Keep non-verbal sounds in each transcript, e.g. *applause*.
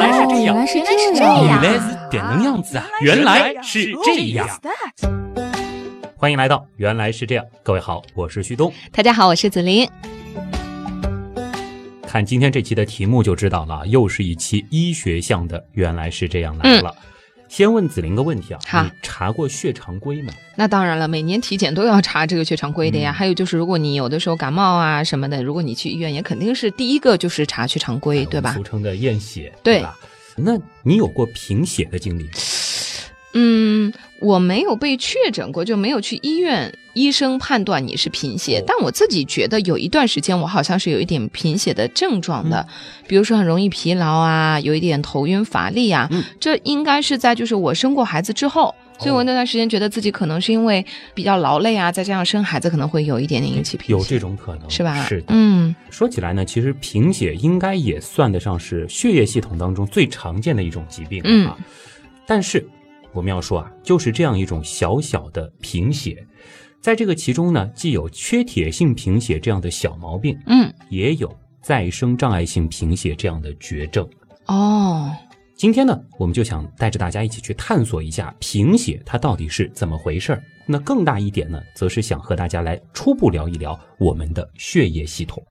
来是这样，原来是这样，原来是这样子啊！原来是这样。欢迎来到《原来是这样》，各位好，我是旭东。大家好，我是子林。看今天这期的题目就知道了，又是一期医学向的《原来是这样》来了。先问子琳个问题啊，好你查过血常规吗？那当然了，每年体检都要查这个血常规的呀。嗯还有就是，如果你有的时候感冒啊什么的，如果你去医院，也肯定是第一个就是查血常规，对吧俗？称的验血，对吧？那你有过贫血的经历吗？嗯，我没有被确诊过，就没有去医院，医生判断你是贫血。哦但我自己觉得有一段时间我好像是有一点贫血的症状的，比如说很容易疲劳啊，有一点头晕乏力啊。嗯这应该是在就是我生过孩子之后。所以我那段时间觉得自己可能是因为比较劳累啊，再加上生孩子可能会有一点点引起贫血，有这种可能，是吧？是的。嗯，说起来呢，其实贫血应该也算得上是血液系统当中最常见的一种疾病嗯啊。但是我们要说啊，就是这样一种小小的贫血，在这个其中呢，既有缺铁性贫血这样的小毛病，嗯，也有再生障碍性贫血这样的绝症。哦，今天呢，我们就想带着大家一起去探索一下贫血它到底是怎么回事儿。那更大一点呢，则是想和大家来初步聊一聊我们的血液系统。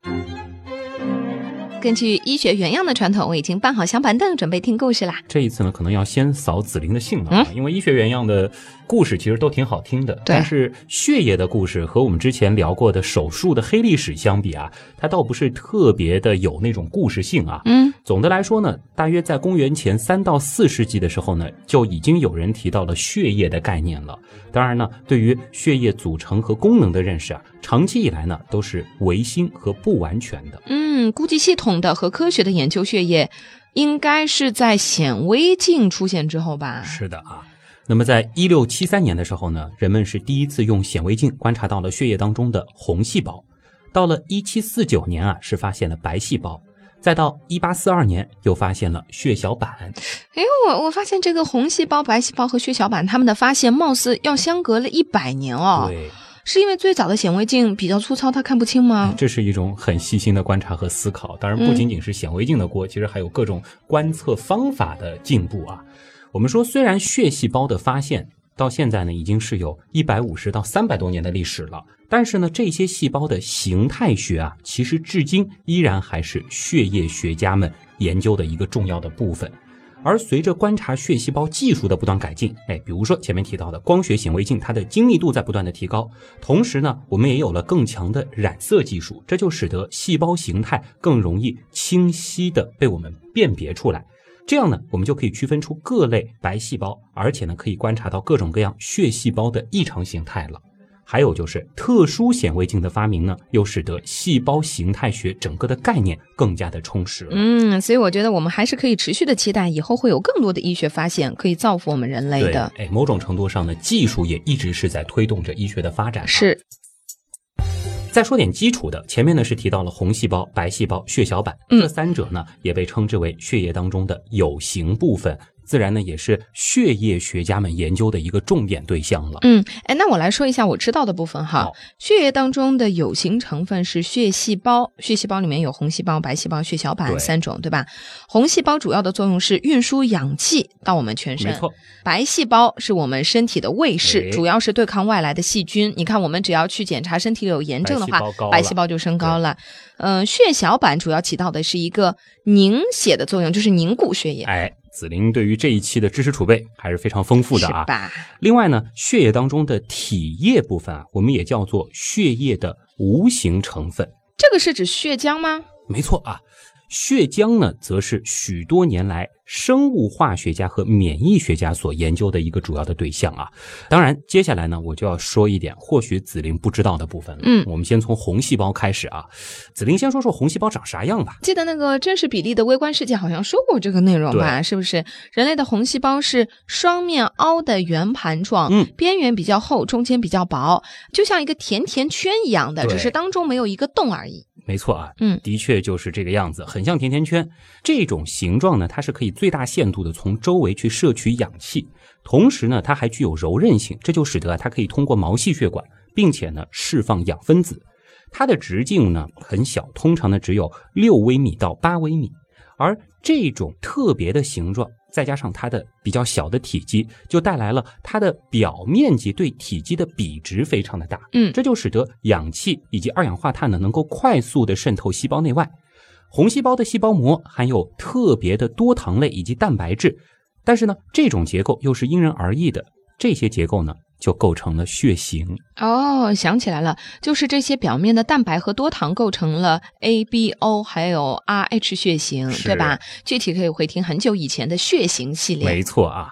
根据医学原样的传统，我已经搬好小板凳，准备听故事啦。这一次呢，可能要先扫紫菱的兴了啊，因为医学原样的故事其实都挺好听的，但是血液的故事和我们之前聊过的手术的黑历史相比啊，它倒不是特别的有那种故事性啊。嗯，总的来说呢，大约在公元前三到四世纪的时候呢，就已经有人提到了血液的概念了。当然呢，对于血液组成和功能的认识啊，长期以来呢都是唯心和不完全的。嗯，估计系统的和科学的研究血液，应该是在显微镜出现之后吧？是的啊。那么，在一六七三年的时候呢，人们是第一次用显微镜观察到了血液当中的红细胞。到了一七四九年啊，是发现了白细胞。再到一八四二年，又发现了血小板。哎，我我发现这个红细胞、白细胞和血小板，它们的发现貌似要相隔了一百年哦。对，是因为最早的显微镜比较粗糙，它看不清吗？这是一种很细心的观察和思考。当然，不仅仅是显微镜的锅，其实还有各种观测方法的进步啊。我们说，虽然血细胞的发现到现在呢，已经是有一百五十到三百多年的历史了，但是呢，这些细胞的形态学啊，其实至今依然还是血液学家们研究的一个重要的部分。而随着观察血细胞技术的不断改进，哎，比如说前面提到的光学显微镜，它的精密度在不断的提高，同时呢，我们也有了更强的染色技术，这就使得细胞形态更容易清晰的被我们辨别出来。这样呢，我们就可以区分出各类白细胞，而且呢，可以观察到各种各样血细胞的异常形态了。还有就是特殊显微镜的发明呢，又使得细胞形态学整个的概念更加的充实了。嗯，所以我觉得我们还是可以持续的期待，以后会有更多的医学发现可以造福我们人类的。哎，某种程度上呢，技术也一直是在推动着医学的发展。。是，再说点基础的，前面呢是提到了红细胞、白细胞、血小板，嗯这三者呢也被称之为血液当中的有形部分，自然呢也是血液学家们研究的一个重点对象了。嗯，哎，那我来说一下我知道的部分哈。血液当中的有形成分是血细胞，血细胞里面有红细胞、白细胞、血小板三种，对吧？红细胞主要的作用是运输氧气到我们全身，没错，白细胞是我们身体的卫士，哎主要是对抗外来的细菌。你看，我们只要去检查身体里有炎症的话白细胞高，了白细胞就升高了。嗯、血小板主要起到的是一个凝血的作用，就是凝固血液，哎，紫菱对于这一期的知识储备还是非常丰富的啊。另外呢，血液当中的体液部分啊，我们也叫做血液的无形成分。这个是指血浆吗？没错啊，血浆呢，则是许多年来生物化学家和免疫学家所研究的一个主要的对象啊。当然，接下来呢，我就要说一点或许紫菱不知道的部分了。嗯我们先从红细胞开始啊。紫菱先说说红细胞长啥样吧。记得那个真实比例的微观世界好像说过这个内容吧？是不是？人类的红细胞是双面凹的圆盘状，嗯边缘比较厚，中间比较薄，就像一个甜甜圈一样的，只是当中没有一个洞而已。没错啊，嗯的确就是这个样子，很像甜甜圈。这种形状呢，它是可以最大限度的从周围去摄取氧气，同时呢，它还具有柔韧性，这就使得啊它可以通过毛细血管，并且呢释放氧分子。它的直径呢很小，通常呢只有六微米到八微米，而这种特别的形状，再加上它的比较小的体积，就带来了它的表面积对体积的比值非常的大。嗯这就使得氧气以及二氧化碳呢能够快速的渗透细胞内外。红细胞的细胞膜含有特别的多糖类以及蛋白质，但是呢，这种结构又是因人而异的。这些结构呢，就构成了血型。哦，想起来了，就是这些表面的蛋白和多糖构成了 A、B、O 还有 RH 血型，对吧？具体可以回听很久以前的血型系列。没错啊。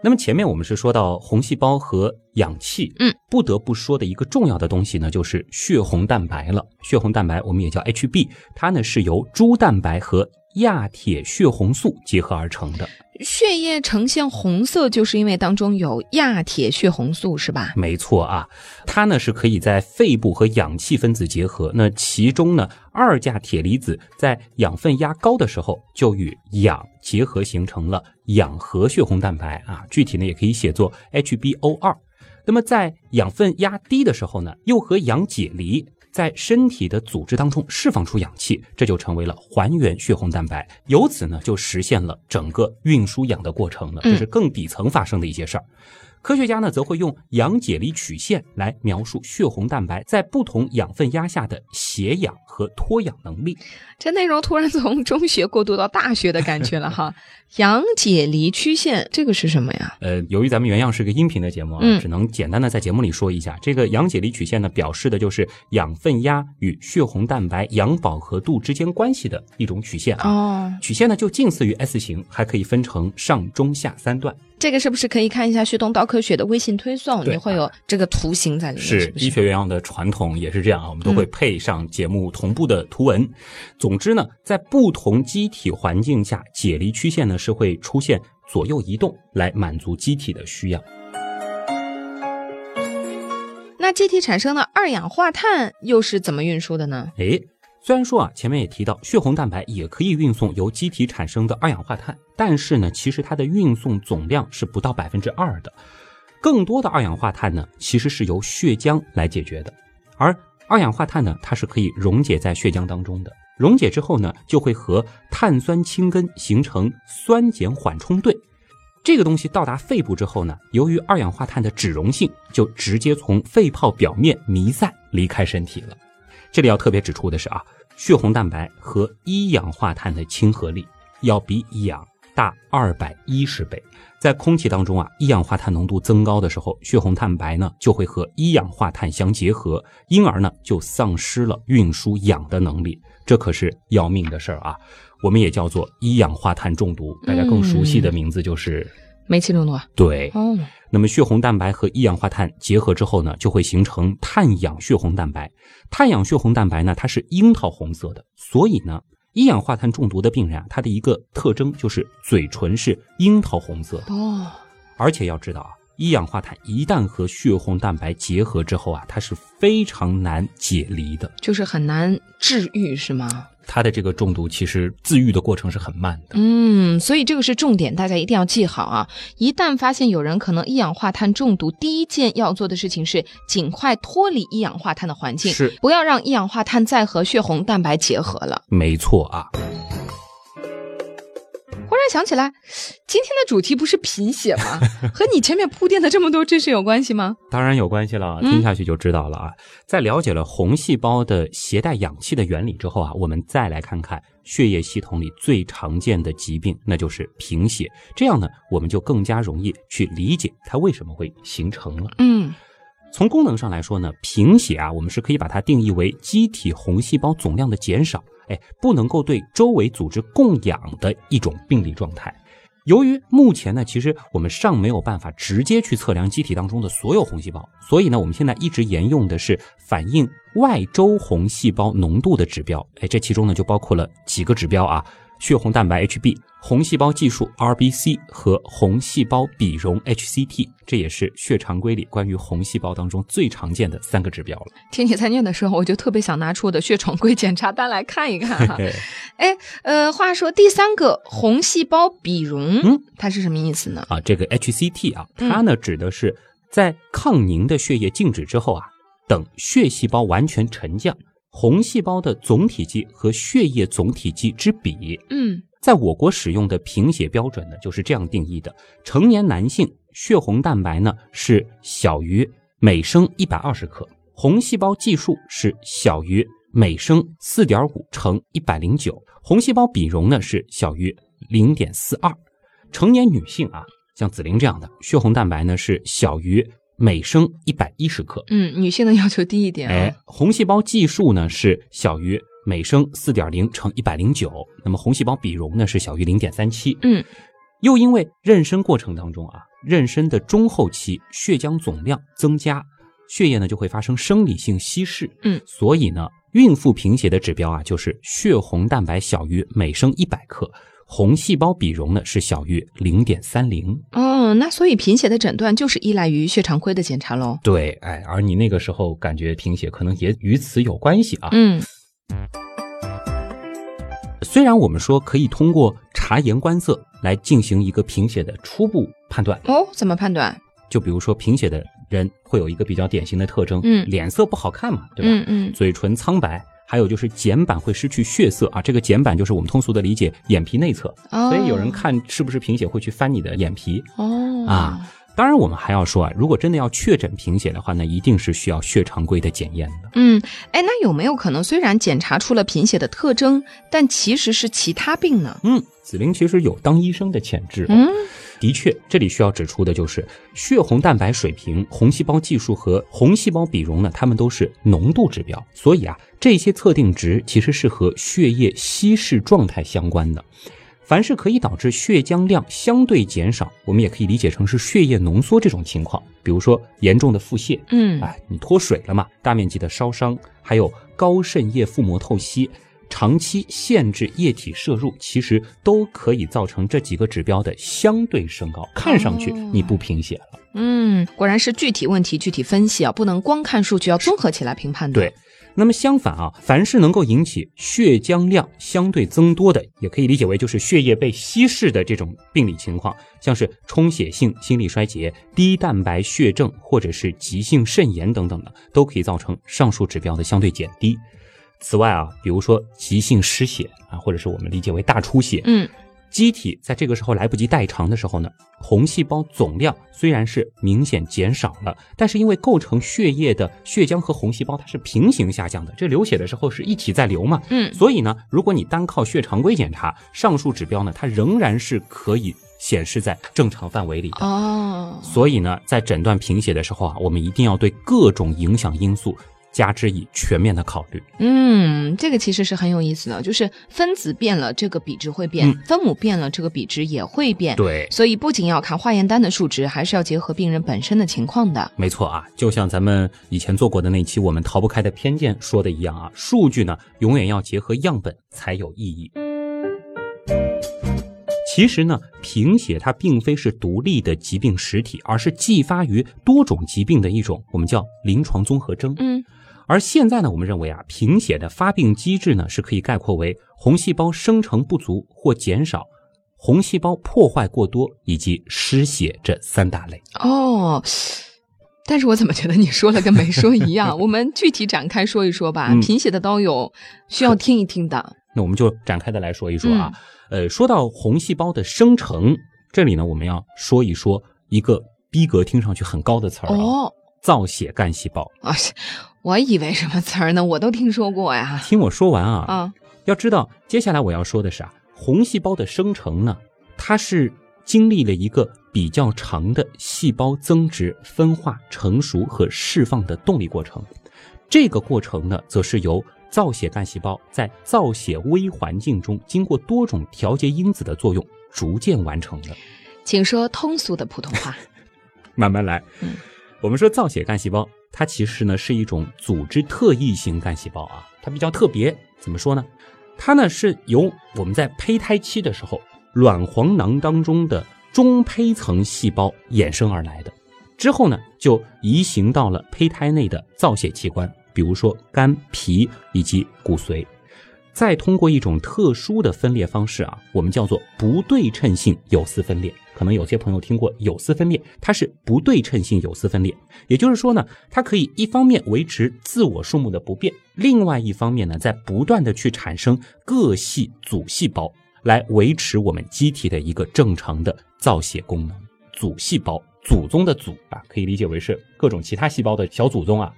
那么前面我们是说到红细胞和氧气，嗯，不得不说的一个重要的东西呢，就是血红蛋白了。血红蛋白我们也叫 HB，它呢是由猪蛋白和亚铁血红素结合而成的。血液呈现红色，就是因为当中有亚铁血红素，是吧？没错啊，它呢是可以在肺部和氧气分子结合。那其中呢，二价铁离子在氧分压高的时候，就与氧结合形成了氧核血红蛋白啊。具体呢也可以写作 HbO 二。那么在氧分压低的时候呢，又和氧解离。在身体的组织当中释放出氧气，这就成为了还原血红蛋白，由此呢就实现了整个运输氧的过程了。这是更底层发生的一些事儿。科学家呢则会用氧解离曲线来描述血红蛋白在不同养分压下的携氧和脱氧能力。这内容突然从中学过渡到大学的感觉了哈。*laughs* 氧解离曲线这个是什么呀？呃，由于咱们原样是个音频的节目啊，嗯只能简单的在节目里说一下。这个氧解离曲线呢，表示的就是氧分压与血红蛋白氧饱和度之间关系的一种曲线啊。哦，曲线呢就近似于 S 型，还可以分成上中下三段。这个是不是可以看一下旭东刀科学的微信推送？对你会有这个图形在里面，是？医学原样的传统也是这样啊，我们都会配上节目同步的图文。总之呢，在不同机体环境下，解离曲线呢是会出现左右移动，来满足机体的需要。那机体产生的二氧化碳又是怎么运输的呢？诶，虽然说啊，前面也提到血红蛋白也可以运送由机体产生的二氧化碳，但是呢，其实它的运送总量是不到百分之二的。更多的二氧化碳呢，其实是由血浆来解决的。而二氧化碳呢，它是可以溶解在血浆当中的。溶解之后呢，就会和碳酸氢根形成酸碱缓冲对。这个东西到达肺部之后呢，由于二氧化碳的脂溶性，就直接从肺泡表面弥散离开身体了。这里要特别指出的是啊，血红蛋白和一氧化碳的亲和力要比氧大二百一十倍。在空气当中啊，一氧化碳浓度增高的时候，血红蛋白呢就会和一氧化碳相结合，因而呢就丧失了运输氧的能力。这可是要命的事儿啊！我们也叫做一氧化碳中毒，大家更熟悉的名字就是、煤气中毒啊？对。哦，那么血红蛋白和一氧化碳结合之后呢，就会形成碳氧血红蛋白。碳氧血红蛋白呢，它是樱桃红色的，所以呢，一氧化碳中毒的病人啊，他的一个特征就是嘴唇是樱桃红色的。哦，而且要知道啊，一氧化碳一旦和血红蛋白结合之后啊，它是非常难解离的。就是很难治愈是吗？它的这个中毒其实自愈的过程是很慢的。嗯，所以这个是重点，大家一定要记好啊！一旦发现有人可能一氧化碳中毒，第一件要做的事情是尽快脱离一氧化碳的环境，是不要让一氧化碳再和血红蛋白结合了。没错啊，忽然想起来，今天的主题不是贫血吗？和你前面铺垫的这么多知识有关系吗？*laughs* 当然有关系了，嗯听下去就知道了啊。在了解了红细胞的携带氧气的原理之后啊，我们再来看看血液系统里最常见的疾病，那就是贫血。这样呢，我们就更加容易去理解它为什么会形成了。嗯，从功能上来说呢，贫血啊，我们是可以把它定义为机体红细胞总量的减少，哎，不能够对周围组织供氧的一种病理状态。由于目前呢，其实我们尚没有办法直接去测量机体当中的所有红细胞，所以呢，我们现在一直沿用的是反映外周红细胞浓度的指标。哎，这其中呢就包括了几个指标啊。血红蛋白 HB、红细胞计数 RBC 和红细胞比容 HCT，这也是血常规里关于红细胞当中最常见的三个指标了。听你在念的时候，我就特别想拿出我的血常规检查单来看一看哈。嘿哎，呃，话说第三个红细胞比容，嗯，它是什么意思呢？啊，这个 HCT 啊，嗯它呢指的是在抗凝的血液静止之后啊，等血细胞完全沉降，红细胞的总体积和血液总体积之比。嗯在我国使用的贫血标准呢，就是这样定义的：成年男性血红蛋白呢是小于每升一百二十克，红细胞计数是小于每升四点五乘一百零九，红细胞比容呢是小于零点四二。成年女性啊，像紫菱这样的，血红蛋白呢是小于每升一百一十克，嗯，女性的要求低一点、啊。哎，红细胞计数呢是小于每升四点零乘一百零九，那么红细胞比容呢是小于零点三七。嗯，又因为妊娠过程当中啊，妊娠的中后期血浆总量增加，血液呢就会发生生理性稀释。嗯，所以呢，孕妇贫血的指标啊就是血红蛋白小于每升一百克，红细胞比容呢是小于零点三零。哦，那所以贫血的诊断就是依赖于血常规的检查喽。对，哎，而你那个时候感觉贫血，可能也与此有关系啊。嗯虽然我们说可以通过察言观色来进行一个贫血的初步判断，哦，怎么判断？就比如说贫血的人会有一个比较典型的特征，嗯脸色不好看嘛，对吧？嗯嗯嘴唇苍白，还有就是睑板会失去血色啊。这个睑板就是我们通俗的理解眼皮内侧，哦，所以有人看是不是贫血会去翻你的眼皮哦啊。当然，我们还要说啊，如果真的要确诊贫血的话，那一定是需要血常规的检验的。嗯，哎，那有没有可能，虽然检查出了贫血的特征，但其实是其他病呢？嗯，紫菱其实有当医生的潜质、哦。嗯的确，这里需要指出的就是血红蛋白水平、红细胞计数和红细胞比容呢，它们都是浓度指标，所以啊，这些测定值其实是和血液稀释状态相关的。凡是可以导致血浆量相对减少，我们也可以理解成是血液浓缩这种情况，比如说严重的腹泻，嗯哎，你脱水了嘛，大面积的烧伤，还有高渗液腹膜透析，长期限制液体摄入，其实都可以造成这几个指标的相对升高，看上去哦你不贫血了。嗯，果然是具体问题具体分析啊，不能光看数据，要综合起来评判的。对，那么相反啊，凡是能够引起血浆量相对增多的，也可以理解为就是血液被稀释的这种病理情况，像是充血性心力衰竭、低蛋白血症或者是急性肾炎等等的，都可以造成上述指标的相对减低。此外啊，比如说急性失血啊，或者是我们理解为大出血，嗯机体在这个时候来不及代偿的时候呢，红细胞总量虽然是明显减少了，但是因为构成血液的血浆和红细胞它是平行下降的，这流血的时候是一起在流嘛，嗯所以呢，如果你单靠血常规检查，上述指标呢，它仍然是可以显示在正常范围里的。哦，所以呢，在诊断贫血的时候啊，我们一定要对各种影响因素加之以全面的考虑。嗯，这个其实是很有意思的，就是分子变了，这个比值会变；嗯分母变了，这个比值也会变。对，所以不仅要看化验单的数值，还是要结合病人本身的情况的。没错啊，就像咱们以前做过的那期《我们逃不开的偏见》说的一样啊，数据呢永远要结合样本才有意义。其实呢，贫血它并非是独立的疾病实体，而是继发于多种疾病的一种我们叫临床综合征。嗯而现在呢，我们认为啊，贫血的发病机制呢是可以概括为红细胞生成不足或减少、红细胞破坏过多以及失血这三大类。哦。但是我怎么觉得你说了跟没说一样？*laughs* 我们具体展开说一说吧。嗯贫血的刀友需要听一听的。那我们就展开的来说一说啊。呃，说到红细胞的生成，这里呢，我们要说一说一个逼格听上去很高的词儿啊，哦，造血干细胞。啊，我以为什么词儿呢？我都听说过呀。听我说完啊，啊，要知道接下来我要说的是啊，红细胞的生成呢，它是经历了一个比较长的细胞增殖、分化、成熟和释放的动力过程。这个过程呢，则是由造血干细胞在造血微环境中，经过多种调节因子的作用，逐渐完成的。请说通俗的普通话。*laughs* 慢慢来。嗯，我们说造血干细胞，它其实呢是一种组织特异型干细胞啊，它比较特别。怎么说呢？它呢是由我们在胚胎期的时候，卵黄囊当中的中胚层细胞衍生而来的。之后呢，就移行到了胚胎内的造血器官，比如说肝、脾以及骨髓。再通过一种特殊的分裂方式啊，我们叫做不对称性有丝分裂，可能有些朋友听过有丝分裂，它是不对称性有丝分裂，也就是说呢，它可以一方面维持自我数目的不变，另外一方面呢，在不断的去产生各系组细胞，来维持我们机体的一个正常的造血功能。组细胞，祖宗的祖啊，可以理解为是各种其他细胞的小祖宗啊。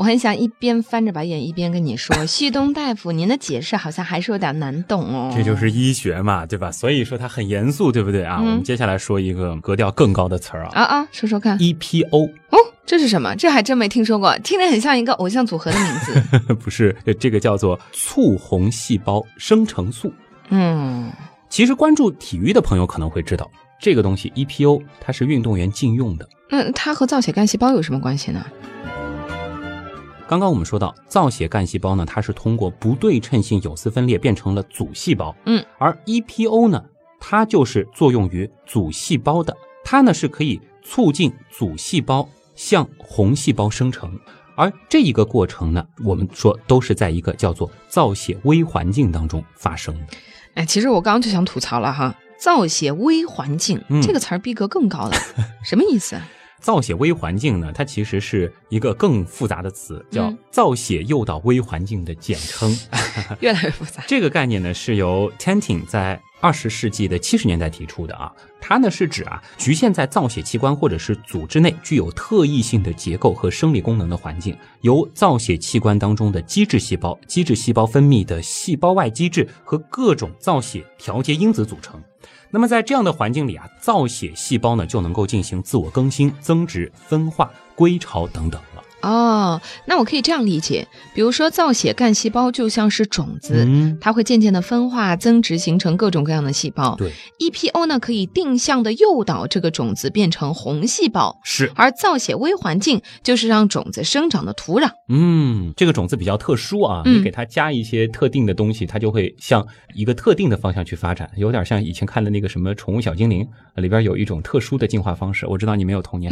我很想一边翻着白眼一边跟你说，*laughs* 旭东大夫，您的解释好像还是有点难懂哦。这就是医学嘛，对吧？所以说它很严肃，对不对啊？我们接下来说一个格调更高的词儿啊啊啊，说说看。EPO 哦，这是什么？这还真没听说过，听着很像一个偶像组合的名字。*laughs* 不是，这个叫做促红细胞生成素。嗯，其实关注体育的朋友可能会知道，这个东西 EPO 它是运动员禁用的。那它和造血干细胞有什么关系呢？刚刚我们说到，造血干细胞呢，它是通过不对称性有丝分裂变成了组细胞。嗯，而 EPO 呢，它就是作用于组细胞的，它呢是可以促进组细胞向红细胞生成。而这一个过程呢，我们说都是在一个叫做造血微环境当中发生的。哎，其实我刚刚就想吐槽了哈，造血微环境、嗯这个词儿逼格更高了，*laughs* 什么意思？造血微环境呢，它其实是一个更复杂的词，叫嗯造血诱导微环境的简称。*laughs* 越来越复杂。这个概念呢，是由 Tenting 在二十世纪的七十年代提出的啊。它呢是指啊，局限在造血器官或者是组织内具有特异性的结构和生理功能的环境，由造血器官当中的基质细胞、基质细胞分泌的细胞外基质和各种造血调节因子组成。那么在这样的环境里啊，造血细胞呢就能够进行自我更新、增殖、分化、归巢等等。哦，那我可以这样理解，比如说造血干细胞就像是种子，嗯，它会渐渐的分化、增殖，形成各种各样的细胞。对，EPO 呢可以定向的诱导这个种子变成红细胞，是，而造血微环境就是让种子生长的土壤。嗯，这个种子比较特殊啊，嗯你给它加一些特定的东西，它就会向一个特定的方向去发展，有点像以前看的那个什么《宠物小精灵》里边有一种特殊的进化方式。我知道你没有童年。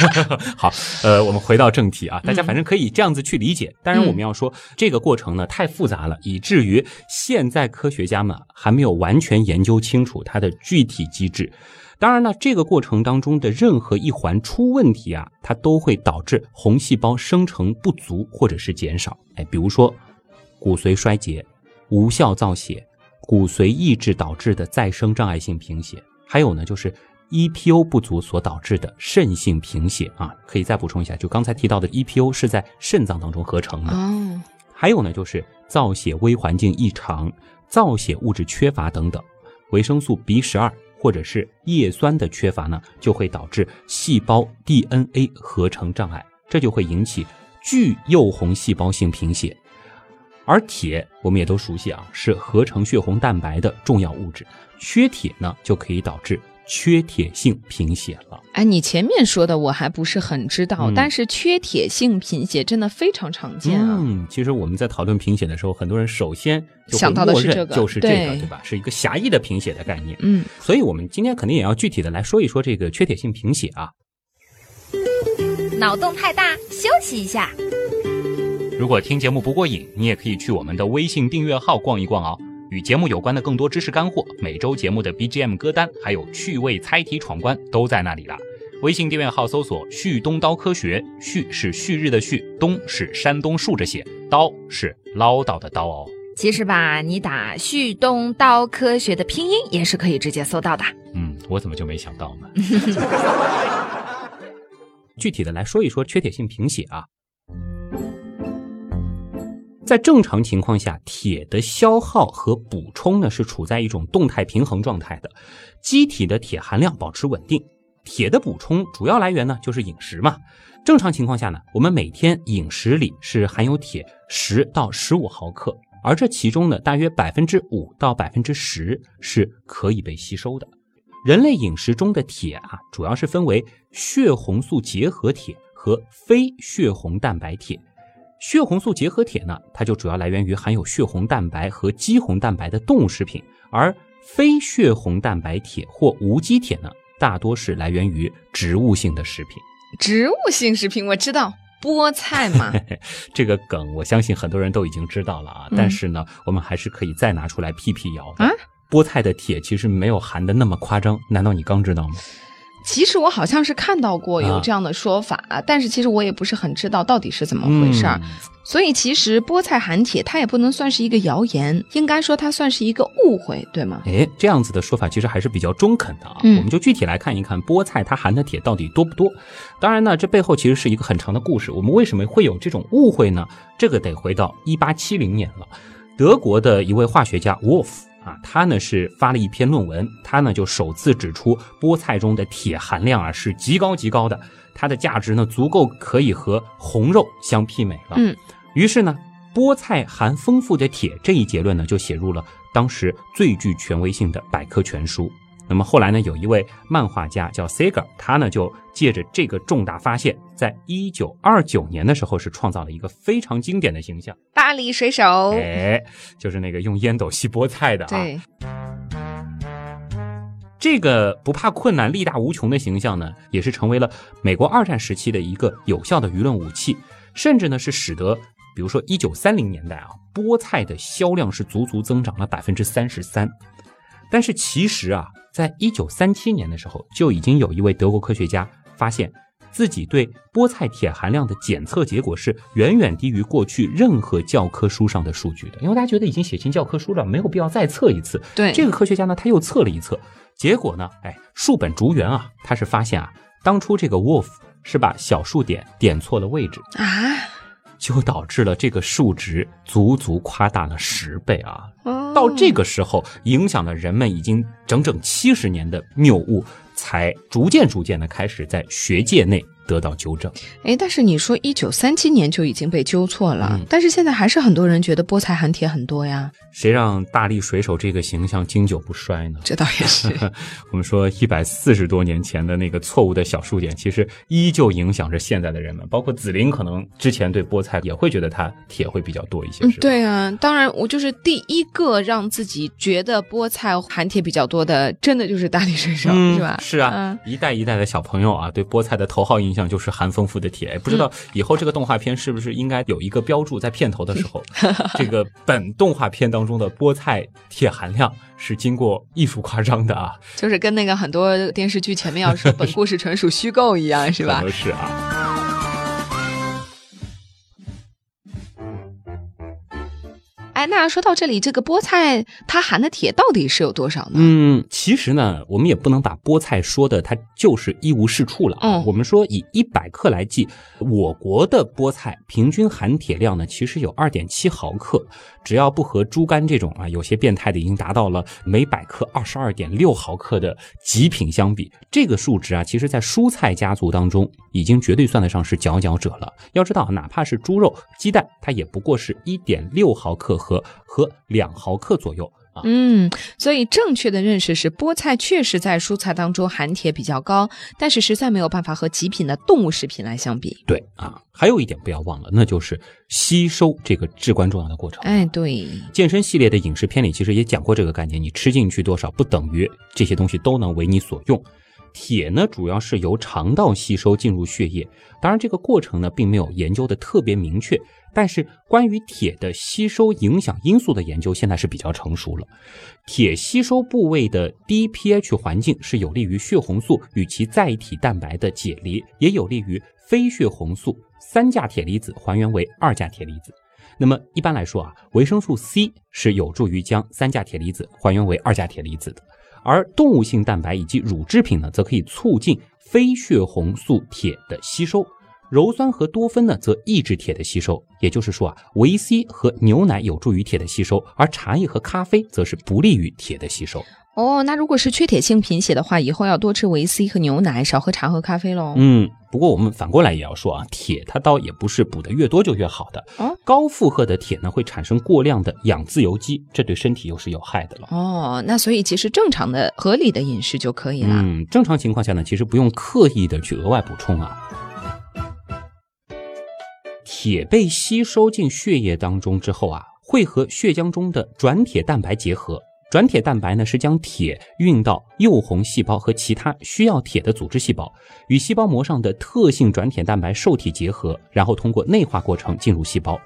*laughs* 好，呃，我们回到正题啊，大家反正可以这样子去理解。当然，我们要说这个过程呢太复杂了，以至于现在科学家们还没有完全研究清楚它的具体机制。当然呢，这个过程当中的任何一环出问题啊，它都会导致红细胞生成不足或者是减少。哎，比如说骨髓衰竭、无效造血、骨髓抑制导致的再生障碍性贫血，还有呢就是 EPO 不足所导致的肾性贫血啊。可以再补充一下，就刚才提到的 EPO 是在肾脏当中合成的。哦，还有呢，就是造血微环境异常、造血物质缺乏等等，维生素 B 十二或者是叶酸的缺乏呢，就会导致细胞 DNA 合成障碍，这就会引起巨幼红细胞性贫血。而铁我们也都熟悉啊，是合成血红蛋白的重要物质，缺铁呢就可以导致缺铁性贫血了。哎，你前面说的我还不是很知道，嗯但是缺铁性贫血真的非常常见啊。嗯，其实我们在讨论贫血的时候，很多人首先就想到的是这个就是这个，对对吧？是一个狭义的贫血的概念。嗯，所以我们今天肯定也要具体的来说一说这个缺铁性贫血啊。脑洞太大，休息一下。如果听节目不过瘾，你也可以去我们的微信订阅号逛一逛哦。与节目有关的更多知识干货，每周节目的 BGM 歌单，还有趣味猜题闯关都在那里了。微信订阅号搜索“旭东刀科学”，旭是旭日的旭，东是山东竖着写，刀是唠叨的刀哦。其实吧，你打“旭东刀科学”的拼音也是可以直接搜到的。嗯，我怎么就没想到呢？*laughs* 具体的来说一说缺铁性贫血啊。在正常情况下，铁的消耗和补充呢是处在一种动态平衡状态的，机体的铁含量保持稳定。铁的补充主要来源呢就是饮食嘛。正常情况下呢，我们每天饮食里是含有铁十到十五毫克，而这其中呢大约百分之五到百分之十是可以被吸收的。人类饮食中的铁啊，主要是分为血红素结合铁和非血红蛋白铁。血红素结合铁呢，它就主要来源于含有血红蛋白和肌红蛋白的动物食品，而非血红蛋白铁或无机铁呢，大多是来源于植物性的食品。植物性食品我知道，菠菜嘛。*laughs* 这个梗，我相信很多人都已经知道了啊，嗯但是呢，我们还是可以再拿出来辟辟谣的。啊菠菜的铁其实没有含的那么夸张，难道你刚知道吗？其实我好像是看到过有啊这样的说法，但是其实我也不是很知道到底是怎么回事儿。嗯所以其实菠菜含铁，它也不能算是一个谣言，应该说它算是一个误会，对吗？哎，这样子的说法其实还是比较中肯的啊。嗯我们就具体来看一看菠菜它含的铁到底多不多。当然呢，这背后其实是一个很长的故事。我们为什么会有这种误会呢？这个得回到一八七零年了，德国的一位化学家 Wolf。啊，他呢是发了一篇论文，他呢就首次指出菠菜中的铁含量啊是极高极高的，它的价值呢足够可以和红肉相媲美了。嗯，于是呢，菠菜含丰富的铁这一结论呢，就写入了当时最具权威性的百科全书。那么后来呢，有一位漫画家叫 Sager，他呢就借着这个重大发现，在一九二九年的时候是创造了一个非常经典的形象，巴黎水手，哎，就是那个用烟斗吸菠菜的啊。对，这个不怕困难、力大无穷的形象呢，也是成为了美国二战时期的一个有效的舆论武器，甚至呢是使得，比如说一九三零年代啊，菠菜的销量是足足增长了百分之三十三。但是其实啊，在一九三七年的时候，就已经有一位德国科学家发现，自己对菠菜铁含量的检测结果是远远低于过去任何教科书上的数据的。因为大家觉得已经写进教科书了，没有必要再测一次。对这个科学家呢，他又测了一测，结果呢，哎，树本竹原啊，他是发现啊，当初这个 Wolf 是把小数点点错了位置，啊，就导致了这个数值足足夸大了十倍啊！哦到这个时候，影响了人们已经整整七十年的谬误，才逐渐逐渐的开始在学界内得到纠正。哎，但是你说一九三七年就已经被纠错了，嗯但是现在还是很多人觉得菠菜含铁很多呀，谁让大力水手这个形象经久不衰呢？这倒也是。*laughs* 我们说一百四十多年前的那个错误的小数点，其实依旧影响着现在的人们，包括紫菱，可能之前对菠菜也会觉得它铁会比较多一些，嗯？对啊，当然，我就是第一个让自己觉得菠菜含铁比较多的，真的就是大力水手，嗯，是吧？是啊，嗯一代一代的小朋友啊，对菠菜的头号印象就是含丰富的铁。不知道以后这个动画片是不是应该有一个标注，在片头的时候，*laughs* 这个本动画片当中的菠菜铁含量是经过艺术夸张的啊，就是跟那个很多电视剧前面要说 *laughs* 本故事纯属虚构一样，是吧是啊。哎，那说到这里，这个菠菜它含的铁到底是有多少呢？嗯，其实呢，我们也不能把菠菜说的它就是一无是处了啊。嗯我们说以一百克来计，我国的菠菜平均含铁量呢，其实有二点七毫克。只要不和猪肝这种啊有些变态的已经达到了每百克二十二点六毫克的极品相比，这个数值啊，其实在蔬菜家族当中已经绝对算得上是佼佼者了。要知道，哪怕是猪肉、鸡蛋，它也不过是一点六毫克和和两毫克左右啊。嗯，所以正确的认识是，菠菜确实在蔬菜当中含铁比较高，但是实在没有办法和极品的动物食品来相比。对啊，还有一点不要忘了，那就是吸收这个至关重要的过程。哎，对，健身系列的饮食篇里其实也讲过这个概念，你吃进去多少不等于这些东西都能为你所用。铁呢，主要是由肠道吸收进入血液，当然这个过程呢并没有研究的特别明确，但是关于铁的吸收影响因素的研究现在是比较成熟了。铁吸收部位的低 pH 环境是有利于血红素与其载体蛋白的解离，也有利于非血红素三价铁离子还原为二价铁离子。那么一般来说啊，维生素 C 是有助于将三价铁离子还原为二价铁离子的，而动物性蛋白以及乳制品呢，则可以促进非血红素铁的吸收。鞣酸和多酚呢，则抑制铁的吸收。也就是说啊，维 C 和牛奶有助于铁的吸收，而茶叶和咖啡则是不利于铁的吸收。哦，那如果是缺铁性贫血的话，以后要多吃维 C 和牛奶，少喝茶和咖啡喽。嗯，不过我们反过来也要说啊，铁它倒也不是补的越多就越好的。哦高负荷的铁呢，会产生过量的氧自由基，这对身体又是有害的了。哦，那所以其实正常的、合理的饮食就可以了。嗯，正常情况下呢，其实不用刻意的去额外补充啊。铁被吸收进血液当中之后啊，会和血浆中的转铁蛋白结合。转铁蛋白呢是将铁运到幼红细胞和其他需要铁的组织细胞，与细胞膜上的特性转铁蛋白受体结合，然后通过内化过程进入细胞。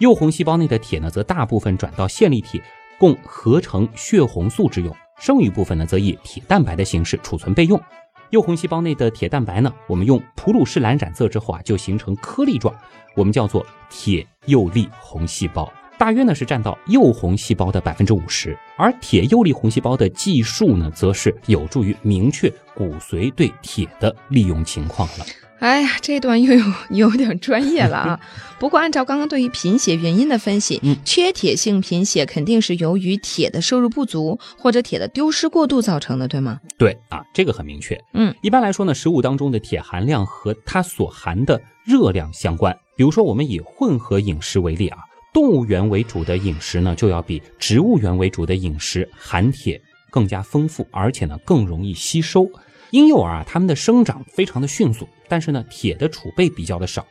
幼红细胞内的铁呢，则大部分转到线粒体。供合成血红素之用，剩余部分呢则以铁蛋白的形式储存备用。幼红细胞内的铁蛋白呢，我们用普鲁士蓝染色之后啊，就形成颗粒状，我们叫做铁幼粒红细胞。大约呢是占到幼红细胞的百分之五十，而铁幼粒红细胞的计数呢，则是有助于明确骨髓对铁的利用情况了。哎呀，这段又有有点专业了啊！*laughs* 不过按照刚刚对于贫血原因的分析，嗯缺铁性贫血肯定是由于铁的摄入不足或者铁的丢失过度造成的，对吗？对啊，这个很明确。嗯，一般来说呢，食物当中的铁含量和它所含的热量相关。比如说，我们以混合饮食为例啊，动物源为主的饮食呢，就要比植物源为主的饮食含铁更加丰富，而且呢更容易吸收。婴幼儿啊，他们的生长非常的迅速，但是呢，铁的储备比较的少。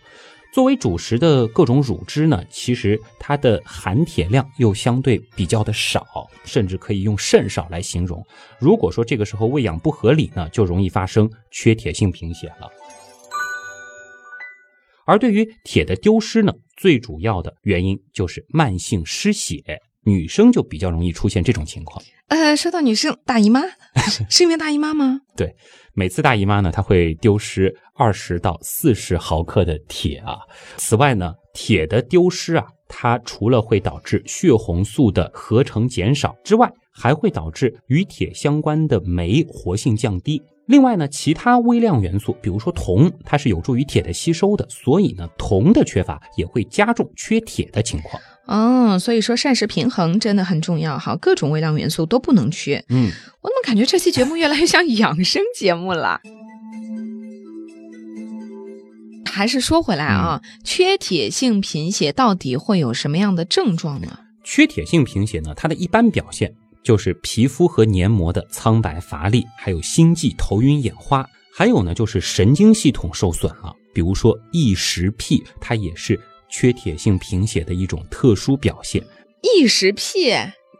作为主食的各种乳汁呢，其实它的含铁量又相对比较的少，甚至可以用甚少来形容。如果说这个时候喂养不合理呢，就容易发生缺铁性贫血了。而对于铁的丢失呢，最主要的原因就是慢性失血，女生就比较容易出现这种情况。呃，说到女生大姨妈，是 *laughs* 是因为大姨妈吗？*laughs* 对每次大姨妈呢，它会丢失二十到四十毫克的铁啊。此外呢，铁的丢失啊，它除了会导致血红素的合成减少之外，还会导致与铁相关的酶活性降低。另外呢，其他微量元素，比如说铜，它是有助于铁的吸收的，所以呢，铜的缺乏也会加重缺铁的情况。哦，所以说膳食平衡真的很重要哈，各种微量元素都不能缺。嗯，我怎么感觉这期节目越来越像养生节目了？还是说回来啊，缺铁性贫血到底会有什么样的症状呢？缺铁性贫血呢，它的一般表现就是皮肤和黏膜的苍白乏力，还有心悸、头晕、眼花，还有呢就是神经系统受损了。比如说异食癖，它也是缺铁性贫血的一种特殊表现。异食癖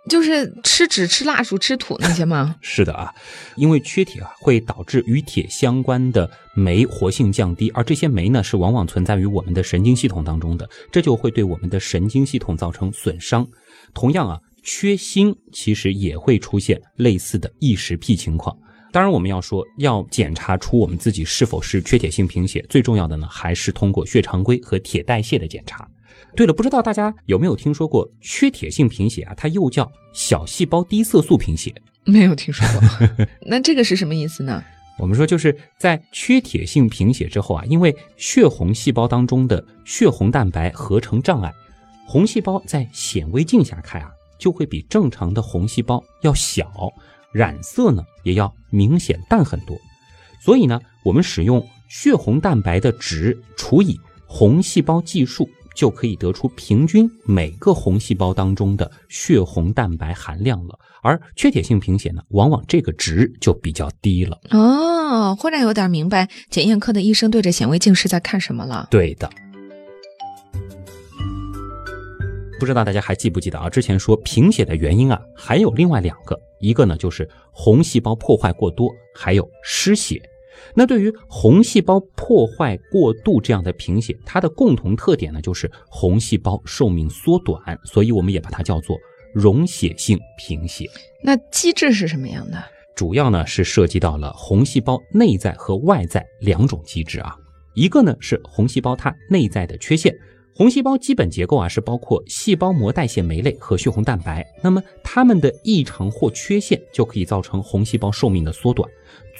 就是吃纸、吃蜡烛、吃土那些吗？*laughs* 是的啊，因为缺铁啊会导致与铁相关的酶活性降低，而这些酶呢是往往存在于我们的神经系统当中的，这就会对我们的神经系统造成损伤。同样啊，缺锌其实也会出现类似的异食癖情况。当然，我们要说要检查出我们自己是否是缺铁性贫血，最重要的呢还是通过血常规和铁代谢的检查。对了，不知道大家有没有听说过缺铁性贫血啊？它又叫小细胞低色素贫血。没有听说过。*laughs* 那这个是什么意思呢？我们说就是在缺铁性贫血之后啊，因为血红细胞当中的血红蛋白合成障碍，红细胞在显微镜下看啊，就会比正常的红细胞要小，染色呢也要明显淡很多。所以呢，我们使用血红蛋白的值除以红细胞计数，就可以得出平均每个红细胞当中的血红蛋白含量了。而缺铁性贫血呢，往往这个值就比较低了。哦，忽然有点明白检验科的医生对着显微镜是在看什么了。对的。不知道大家还记不记得啊？之前说贫血的原因啊，还有另外两个，一个呢就是红细胞破坏过多，还有失血。那对于红细胞破坏过度这样的贫血，它的共同特点呢就是红细胞寿命缩短，所以我们也把它叫做溶血性贫血。那机制是什么样的？主要呢是涉及到了红细胞内在和外在两种机制啊。一个呢是红细胞它内在的缺陷，红细胞基本结构啊是包括细胞膜代谢酶类和血红蛋白，那么它们的异常或缺陷就可以造成红细胞寿命的缩短。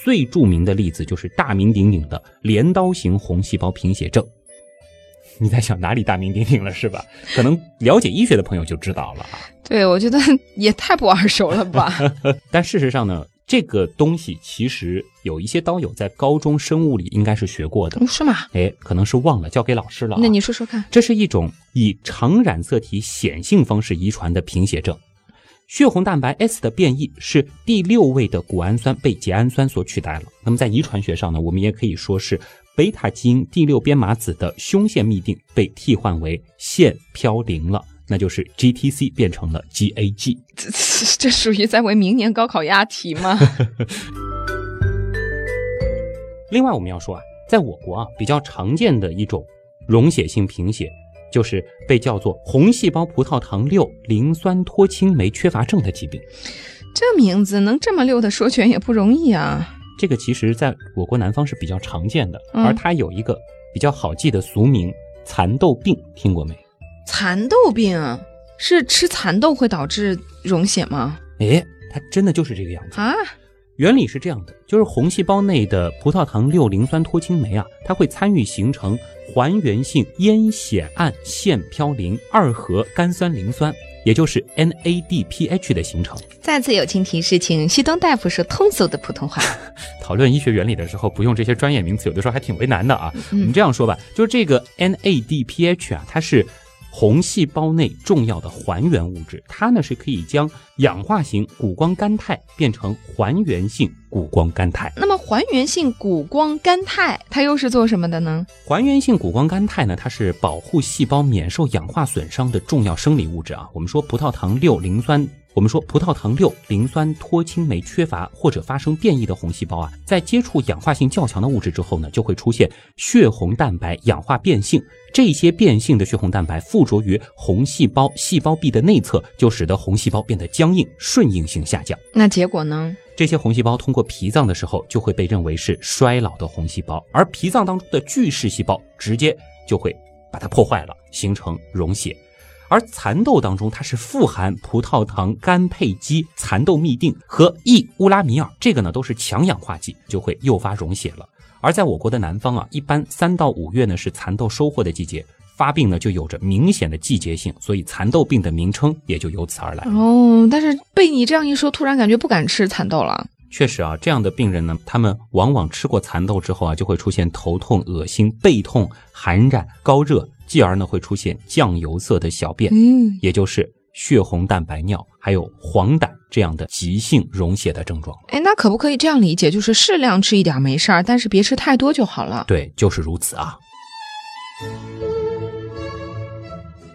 最著名的例子就是大名鼎鼎的镰刀型红细胞贫血症。你在想哪里大名鼎鼎了是吧？可能了解医学的朋友就知道了啊。对，我觉得也太不耳熟了吧。*laughs* 但事实上呢，这个东西其实有一些刀友在高中生物里应该是学过的，哦是吗？哎，可能是忘了交给老师了、啊。那你说说看。这是一种以常染色体显性方式遗传的贫血症。血红蛋白 S 的变异是第六位的谷氨酸被缬氨酸所取代了。那么在遗传学上呢，我们也可以说是贝塔基因第六编码子的胸腺嘧啶被替换为腺嘌呤了，那就是 GTC 变成了 GAG。这 *laughs* 这属于在为明年高考押题吗？*laughs* 另外，我们要说啊，在我国啊比较常见的一种溶血性贫血，就是被叫做红细胞葡萄糖六磷酸脱氢酶缺乏症的疾病。这名字能这么溜的说全也不容易啊。这个其实在我国南方是比较常见的，嗯而它有一个比较好记的俗名——蚕豆病，听过没？蚕豆病是吃蚕豆会导致溶血吗？诶，它真的就是这个样子。啊，原理是这样的，就是红细胞内的葡萄糖六磷酸脱氢酶啊，它会参与形成还原性烟酰胺腺嘌呤二核苷酸磷酸，也就是 NADPH 的形成。再次友情提示，请旭东大夫说通俗的普通话。*laughs* 讨论医学原理的时候，不用这些专业名词，有的时候还挺为难的啊。我们嗯这样说吧，就是这个 NADPH 啊，它是红细胞内重要的还原物质，它呢是可以将氧化型谷胱甘肽变成还原性谷胱甘肽。那么还原性谷胱甘肽它又是做什么的呢？还原性谷胱甘肽呢，它是保护细胞免受氧化损伤的重要生理物质啊。我们说葡萄糖六磷酸，我们说葡萄糖六磷酸脱氢酶缺乏或者发生变异的红细胞啊，在接触氧化性较强的物质之后呢，就会出现血红蛋白氧化变性。这些变性的血红蛋白附着于红细胞细胞壁的内侧，就使得红细胞变得僵硬，顺应性下降。那结果呢？这些红细胞通过脾脏的时候，就会被认为是衰老的红细胞，而脾脏当中的巨噬细胞直接就会把它破坏了，形成溶血。而蚕豆当中，它是富含葡萄糖苷配基蚕豆嘧啶和异乌拉米尔，这个呢都是强氧化剂，就会诱发溶血了。而在我国的南方啊，一般三到五月呢是蚕豆收获的季节，发病呢就有着明显的季节性，所以蚕豆病的名称也就由此而来。哦，但是被你这样一说，突然感觉不敢吃蚕豆了。确实啊，这样的病人呢，他们往往吃过蚕豆之后啊，就会出现头痛、恶心、背痛、寒染、高热，继而呢会出现酱油色的小便，嗯，也就是血红蛋白尿，还有黄疸这样的急性溶血的症状。哎，那可不可以这样理解，就是适量吃一点没事儿，但是别吃太多就好了。对，就是如此啊。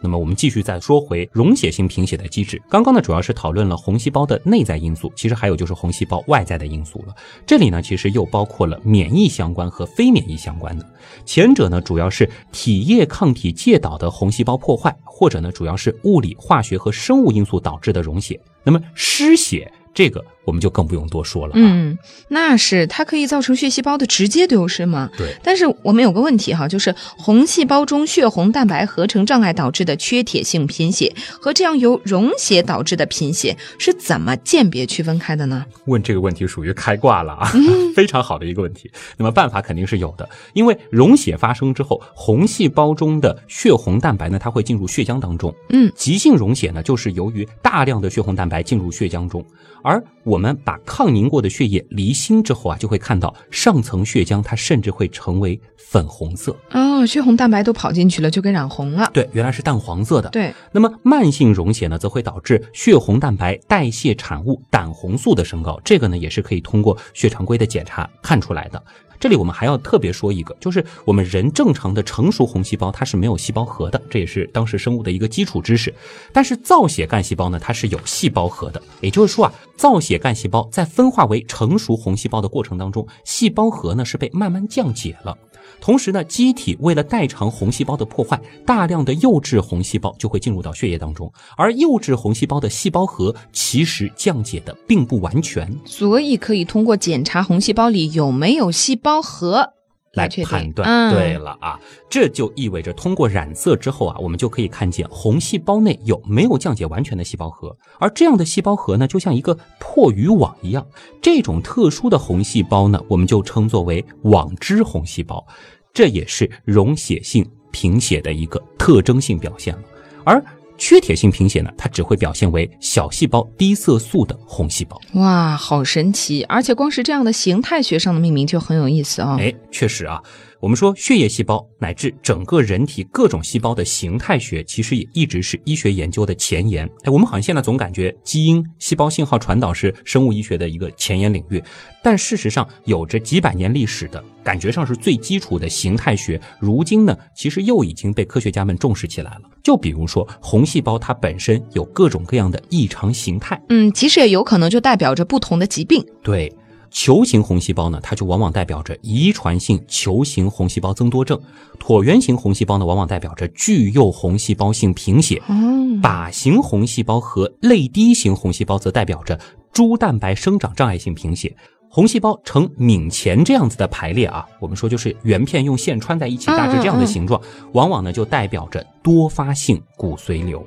那么我们继续再说回溶血性贫血的机制。刚刚呢，主要是讨论了红细胞的内在因素，其实还有就是红细胞外在的因素了。这里呢，其实又包括了免疫相关和非免疫相关的。前者呢，主要是体液抗体介导的红细胞破坏，或者呢，主要是物理、化学和生物因素导致的溶血。那么失血这个我们就更不用多说了啊。嗯，那是它可以造成血细胞的直接丢失吗？对。但是我们有个问题哈，就是红细胞中血红蛋白合成障碍导致的缺铁性贫血和这样由溶血导致的贫血是怎么鉴别区分开的呢？问这个问题属于开挂了啊，非常好的一个问题。那么办法肯定是有的，因为溶血发生之后，红细胞中的血红蛋白呢，它会进入血浆当中。嗯，急性溶血呢，就是由于大量的血红蛋白进入血浆中，而我们把抗凝过的血液离心之后啊，就会看到上层血浆它甚至会成为粉红色。哦，血红蛋白都跑进去了，就给染红了。对，原来是淡黄色的。对，那么慢性溶血呢，则会导致血红蛋白代谢产物胆红素的升高，这个呢也是可以通过血常规的检查看出来的。这里我们还要特别说一个，就是我们人正常的成熟红细胞它是没有细胞核的，这也是当时生物的一个基础知识。但是造血干细胞呢，它是有细胞核的，也就是说啊，造血干细胞在分化为成熟红细胞的过程当中，细胞核呢是被慢慢降解了。同时呢，机体为了代偿红细胞的破坏，大量的幼稚红细胞就会进入到血液当中，而幼稚红细胞的细胞核其实降解的并不完全，所以可以通过检查红细胞里有没有细胞核。来判断。嗯、对了啊，这就意味着通过染色之后啊，我们就可以看见红细胞内有没有降解完全的细胞核，而这样的细胞核呢，就像一个破渔网一样。这种特殊的红细胞呢，我们就称作为网织红细胞，这也是溶血性贫血的一个特征性表现了。而缺铁性贫血呢，它只会表现为小细胞低色素的红细胞。哇，好神奇！而且光是这样的形态学上的命名就很有意思哦。哎，确实啊，我们说血液细胞乃至整个人体各种细胞的形态学，其实也一直是医学研究的前沿。哎，我们好像现在总感觉基因、细胞信号传导是生物医学的一个前沿领域，但事实上有着几百年历史的，感觉上是最基础的形态学，如今呢，其实又已经被科学家们重视起来了。就比如说红细胞，它本身有各种各样的异常形态。嗯，其实也有可能就代表着不同的疾病。对，球形红细胞呢，它就往往代表着遗传性球形红细胞增多症；椭圆形红细胞呢，往往代表着巨幼红细胞性贫血；哦，靶形红细胞和泪滴型红细胞则代表着珠蛋白生长障碍性贫血。红细胞呈皿前这样子的排列啊，我们说就是圆片用线穿在一起，大致这样的形状，往往呢就代表着多发性骨髓瘤。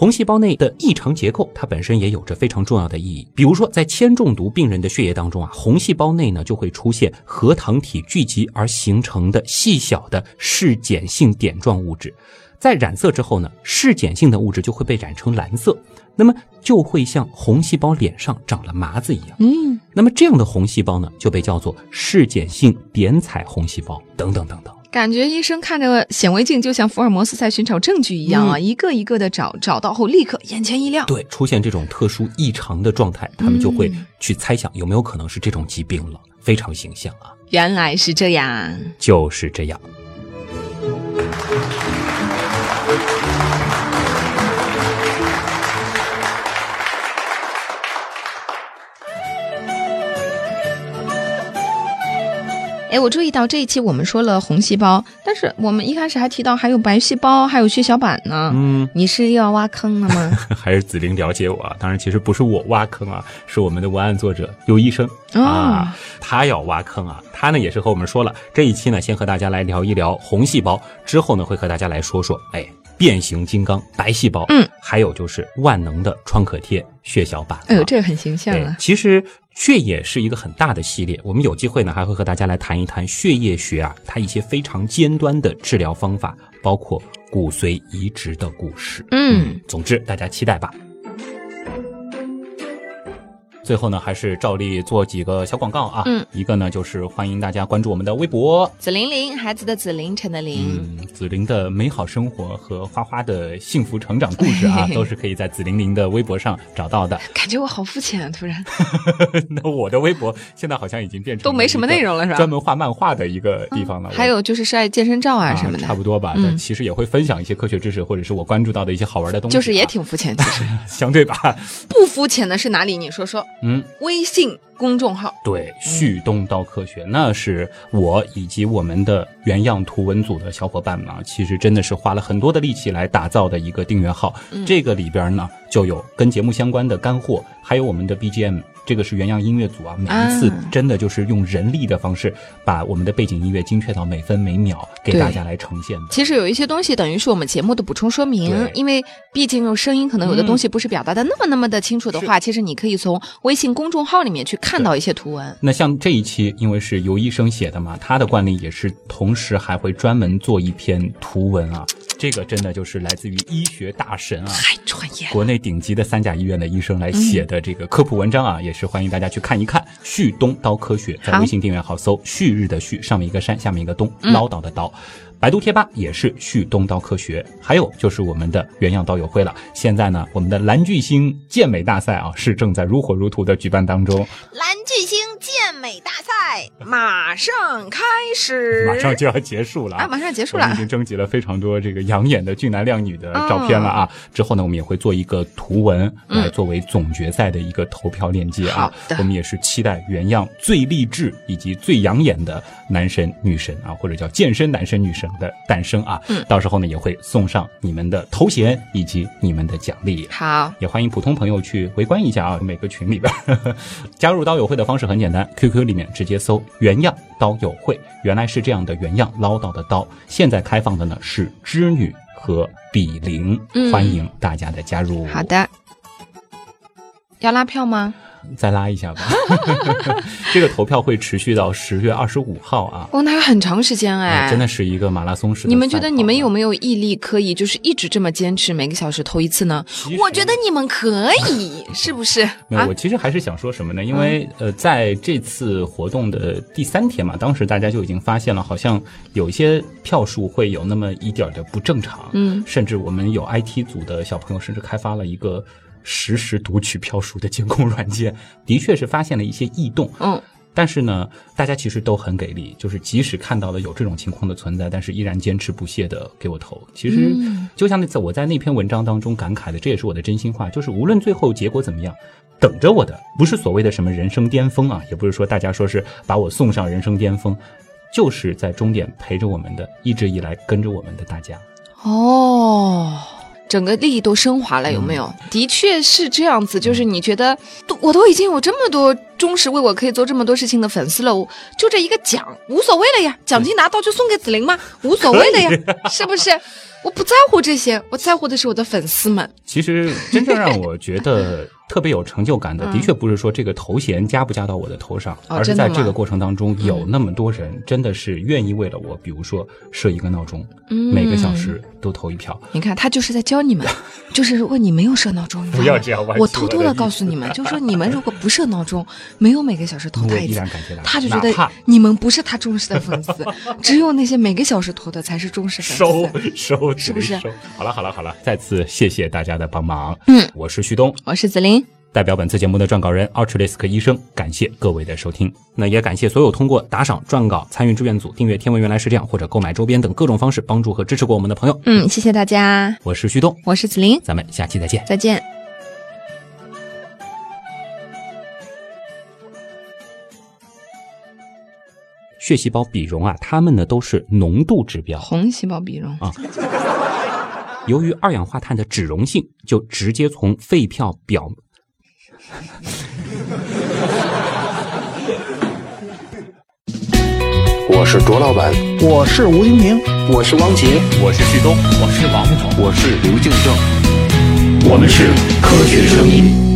红细胞内的异常结构，它本身也有着非常重要的意义。比如说，在铅中毒病人的血液当中啊，红细胞内呢就会出现核糖体聚集而形成的细小的嗜碱性点状物质，在染色之后呢，嗜碱性的物质就会被染成蓝色，那么就会像红细胞脸上长了麻子一样。嗯，那么这样的红细胞呢，就被叫做嗜碱性点彩红细胞，等等等等。感觉医生看着显微镜就像福尔摩斯在寻找证据一样啊，一个一个的找，找到后立刻眼前一亮。对，出现这种特殊异常的状态，他们就会去猜想有没有可能是这种疾病了，非常形象啊。原来是这样。就是这样。哎，我注意到这一期我们说了红细胞，但是我们一开始还提到还有白细胞，还有血小板呢。嗯，你是又要挖坑了吗？*laughs* 还是子菱了解我啊？当然，其实不是我挖坑啊，是我们的文案作者尤医生、哦啊，他要挖坑啊。他呢也是和我们说了，这一期呢先和大家来聊一聊红细胞，之后呢会和大家来说说，哎，变形金刚白细胞，嗯，还有就是万能的创可贴血小板、啊。哎呦，这个很形象对啊，。其实血液是一个很大的系列，我们有机会呢还会和大家来谈一谈血液学啊，它一些非常尖端的治疗方法，包括骨髓移植的故事。嗯，总之大家期待吧。最后呢，还是照例做几个小广告啊。嗯，一个呢就是欢迎大家关注我们的微博，紫玲玲，孩子的紫，凌晨的玲。嗯，紫玲的美好生活和花花的幸福成长故事啊，*laughs* 都是可以在紫玲玲的微博上找到的。感觉我好肤浅啊，突然。*laughs* 那我的微博现在好像已经变成都没什么内容了是吧专门画漫画的一个地方了。我还有就是晒健身照啊啊什么的，差不多吧。其实也会分享一些科学知识，或者是我关注到的一些好玩的东西啊，就是也挺肤浅。其实相对吧。不肤浅的是哪里？你说说。嗯，微信公众号，对，旭东刀科学，那是我以及我们的原样图文组的小伙伴们啊，其实真的是花了很多的力气来打造的一个订阅号。嗯这个里边呢，就有跟节目相关的干货，还有我们的 BGM。这个是原样音乐组啊，每一次啊。真的就是用人力的方式，把我们的背景音乐精确到每分每秒，给大家来呈现的。其实有一些东西等于是我们节目的补充说明，因为毕竟用声音，可能有的东西不是表达的那么那么的清楚的话，其实你可以从微信公众号里面去看到一些图文。那像这一期，因为是尤医生写的嘛，他的惯例也是同时还会专门做一篇图文啊，这个真的就是来自于医学大神啊，太专业，国内顶级的三甲医院的医生来写的这个科普文章啊，也是欢迎大家去看一看。旭东刀科学在微信订阅号搜“旭日”的旭，上面一个山，下面一个东，唠叨的叨。百度贴吧也是旭东刀科学，还有就是我们的原样刀友会了。现在呢，我们的蓝巨星健美大赛啊，是正在如火如荼的举办当中。蓝巨星健美大赛马上开始，马上就要结束了啊，马上结束了我们已。经征集了非常多这个养眼的俊男靓女的照片了啊！之后呢，我们也会做一个图文来作为总决赛的一个投票链接啊我们也是期待原样最励志以及最养眼的男神女神啊，或者叫健身男神女神的诞生啊。嗯到时候呢，也会送上你们的头衔以及你们的奖励。好，也欢迎普通朋友去围观一下啊，每个群里边儿 *laughs* 加入刀友会的方式很简单，QQ 里面直接搜“原样刀友会”，原来是这样的原样唠叨的刀，现在开放的呢是织女和比邻，嗯欢迎大家的加入。好，的。要拉票吗？再拉一下吧。*laughs* 这个投票会持续到十月二十五号啊，哦，那有很长时间哎，真的是一个马拉松式的啊。你们觉得你们有没有毅力可以就是一直这么坚持每个小时投一次呢我觉得你们可以，*laughs* 是不是？啊没有，我其实还是想说什么呢？因为、呃，在这次活动的第三天嘛，当时大家就已经发现了，好像有一些票数会有那么一点儿的不正常。嗯，甚至我们有 IT 组的小朋友，甚至开发了一个实时读取票数的监控软件，*laughs* 的确是发现了一些异动。嗯，但是呢，大家其实都很给力，就是即使看到了有这种情况的存在，但是依然坚持不懈的给我投。其实就像那次我在那篇文章当中感慨的，这也是我的真心话，就是无论最后结果怎么样，等着我的不是所谓的什么人生巅峰啊，也不是说大家说是把我送上人生巅峰，就是在终点陪着我们的，一直以来跟着我们的大家。哦。整个利益都升华了，有没有？的确是这样子，就是你觉得，都我都已经有这么多忠实为我可以做这么多事情的粉丝了，我就这一个奖无所谓了呀，奖金拿到就送给紫菱嘛，*laughs* 无所谓的呀，是不是？我不在乎这些，我在乎的是我的粉丝们。其实真正让我觉得。特别有成就感的，的确不是说这个头衔加不加到我的头上，而是在这个过程当中有那么多人真的是愿意为了我，比如说设一个闹钟，每个小时都投一票。你看，他就是在教你们，*laughs* 就是如果你没有设闹钟，不要这样，我偷偷的告诉你们，就说你们如果不设闹钟，没有每个小时投他一次，他就觉得你们不是他忠实的粉丝，*laughs* 只有那些每个小时投的才是忠实粉丝。收收，是不是？好了好了好了，再次谢谢大家的帮忙。嗯，我是旭东，我是子林。代表本次节目的撰稿人奥特雷斯克医生，感谢各位的收听。那也感谢所有通过打赏、撰稿、参与志愿组、订阅《天文原来是这样》或者购买周边等各种方式帮助和支持过我们的朋友。嗯，谢谢大家。我是旭东，我是子林，咱们下期再见。再见。血细胞比容啊，它们呢都是浓度指标。红细胞比容啊。由于二氧化碳的脂溶性，就直接从肺泡表。*laughs* 我是卓老板，我是吴京平，我是汪杰，我是旭东，我是王总，我是刘敬正，我们是科学声音。